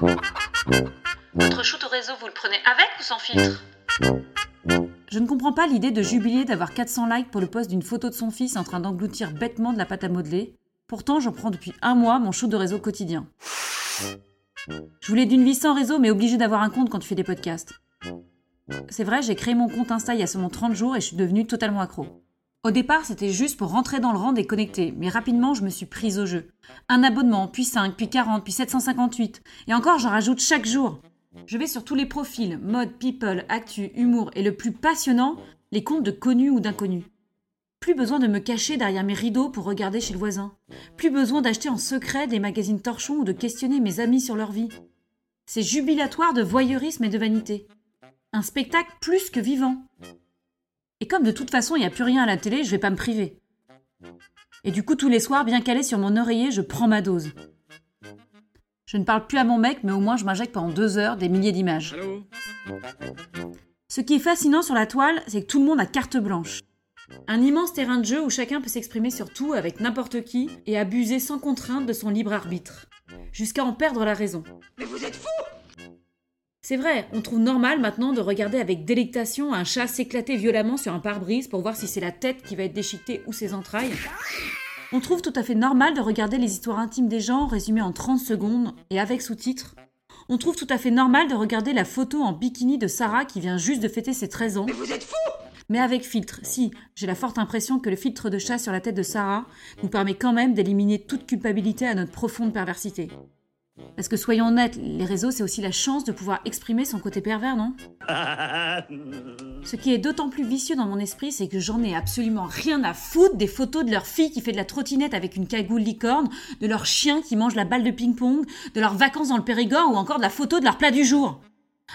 Votre shoot au réseau, vous le prenez avec ou sans filtre? Je ne comprends pas l'idée de jubiler d'avoir 400 likes pour le post d'une photo de son fils en train d'engloutir bêtement de la pâte à modeler. Pourtant, j'en prends depuis un mois mon shoot de réseau quotidien. Je voulais d'une vie sans réseau, mais obligé d'avoir un compte quand tu fais des podcasts. C'est vrai, j'ai créé mon compte Insta il y a seulement 30 jours et je suis devenue totalement accro. Au départ, c'était juste pour rentrer dans le rang des connectés, mais rapidement, je me suis prise au jeu. Un abonnement, puis 5, puis 40, puis 758. Et encore, j'en rajoute chaque jour. Je vais sur tous les profils, mode, people, actu, humour, et le plus passionnant, les comptes de connus ou d'inconnus. Plus besoin de me cacher derrière mes rideaux pour regarder chez le voisin. Plus besoin d'acheter en secret des magazines torchons ou de questionner mes amis sur leur vie. C'est jubilatoire de voyeurisme et de vanité. Un spectacle plus que vivant. Et comme de toute façon il n'y a plus rien à la télé, je vais pas me priver. Et du coup, tous les soirs, bien calé sur mon oreiller, je prends ma dose. Je ne parle plus à mon mec, mais au moins je m'injecte pendant deux heures des milliers d'images. Ce qui est fascinant sur la toile, c'est que tout le monde a carte blanche. Un immense terrain de jeu où chacun peut s'exprimer sur tout avec n'importe qui et abuser sans contrainte de son libre arbitre, jusqu'à en perdre la raison. Mais vous êtes fou C'est vrai, on trouve normal maintenant de regarder avec délectation un chat s'éclater violemment sur un pare-brise pour voir si c'est la tête qui va être déchiquetée ou ses entrailles. On trouve tout à fait normal de regarder les histoires intimes des gens résumées en 30 secondes et avec sous-titres. On trouve tout à fait normal de regarder la photo en bikini de Sarah qui vient juste de fêter ses 13 ans. Mais vous êtes fou Mais avec filtre, si, j'ai la forte impression que le filtre de chat sur la tête de Sarah nous permet quand même d'éliminer toute culpabilité à notre profonde perversité. Parce que soyons honnêtes, les réseaux, c'est aussi la chance de pouvoir exprimer son côté pervers, non? Ce qui est d'autant plus vicieux dans mon esprit, c'est que j'en ai absolument rien à foutre des photos de leur fille qui fait de la trottinette avec une cagoule licorne, de leur chien qui mange la balle de ping-pong, de leurs vacances dans le Périgord ou encore de la photo de leur plat du jour.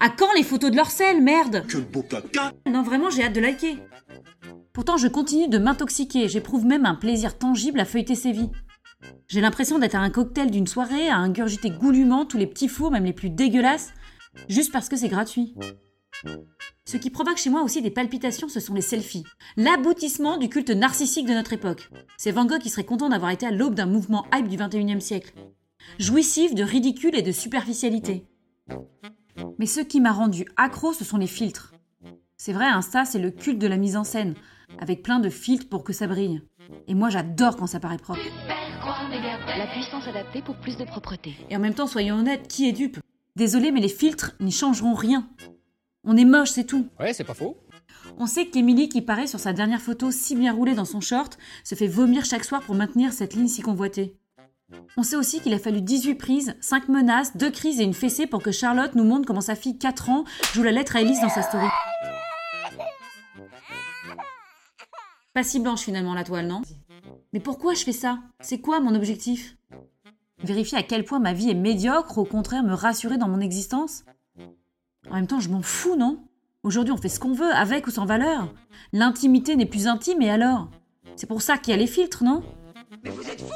À quand les photos de leur sel, merde? Quel beau caca Non, vraiment, j'ai hâte de liker. Pourtant, je continue de m'intoxiquer, j'éprouve même un plaisir tangible à feuilleter ces vies. J'ai l'impression d'être à un cocktail d'une soirée, à ingurgiter goulûment tous les petits fours, même les plus dégueulasses, juste parce que c'est gratuit. Ce qui provoque chez moi aussi des palpitations, ce sont les selfies. L'aboutissement du culte narcissique de notre époque. C'est Van Gogh qui serait content d'avoir été à l'aube d'un mouvement hype du 21e siècle. Jouissif de ridicule et de superficialité. Mais ce qui m'a rendu accro, ce sont les filtres. C'est vrai, Insta, c'est le culte de la mise en scène, avec plein de filtres pour que ça brille. Et moi, j'adore quand ça paraît propre. La puissance adaptée pour plus de propreté. Et en même temps, soyons honnêtes, qui est dupe? Désolé, mais les filtres n'y changeront rien. On est moche, c'est tout. Ouais, c'est pas faux. On sait qu'Emily, qui paraît sur sa dernière photo si bien roulée dans son short, se fait vomir chaque soir pour maintenir cette ligne si convoitée. On sait aussi qu'il a fallu 18 prises, 5 menaces, 2 crises et une fessée pour que Charlotte nous montre comment sa fille 4 ans joue la lettre à Elise dans sa story. Pas si blanche finalement la toile, non? Mais pourquoi je fais ça? C'est quoi mon objectif? Vérifier à quel point ma vie est médiocre, ou au contraire me rassurer dans mon existence? En même temps, je m'en fous, non? Aujourd'hui, on fait ce qu'on veut, avec ou sans valeur. L'intimité n'est plus intime, et alors? C'est pour ça qu'il y a les filtres, non? Mais vous êtes fou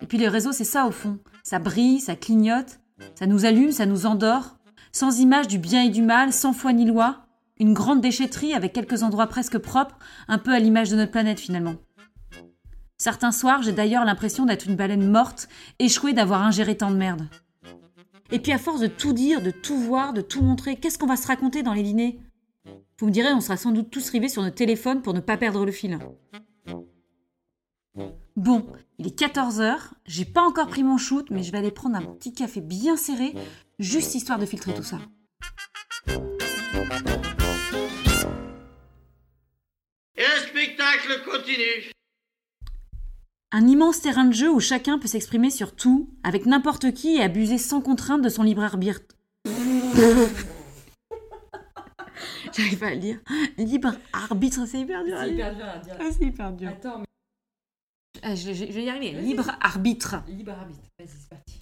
Et puis les réseaux, c'est ça au fond. Ça brille, ça clignote, ça nous allume, ça nous endort. Sans image du bien et du mal, sans foi ni loi. Une grande déchetterie avec quelques endroits presque propres, un peu à l'image de notre planète finalement. Certains soirs, j'ai d'ailleurs l'impression d'être une baleine morte, échouée d'avoir ingéré tant de merde. Et puis à force de tout dire, de tout voir, de tout montrer, qu'est-ce qu'on va se raconter dans les dîners? Vous me direz, on sera sans doute tous rivés sur nos téléphones pour ne pas perdre le fil. Bon, il est 14h, j'ai pas encore pris mon shoot, mais je vais aller prendre un petit café bien serré, juste histoire de filtrer tout ça. Et le spectacle continue. Un immense terrain de jeu où chacun peut s'exprimer sur tout, avec n'importe qui et abuser sans contrainte de son libre arbitre. J'arrive pas à le dire. Libre arbitre, c'est hyper dur. C'est hyper dur à dire. Ah, c'est hyper dur. Attends, mais... Ah, je, je- je vais y arriver. Libre arbitre. Libre arbitre. Vas-y, c'est parti.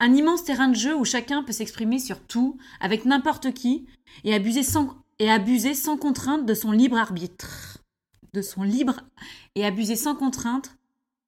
Un immense terrain de jeu où chacun peut s'exprimer sur tout, avec n'importe qui, et abuser sans, et abuser sans contrainte de son libre arbitre. De son libre. Et abuser sans contrainte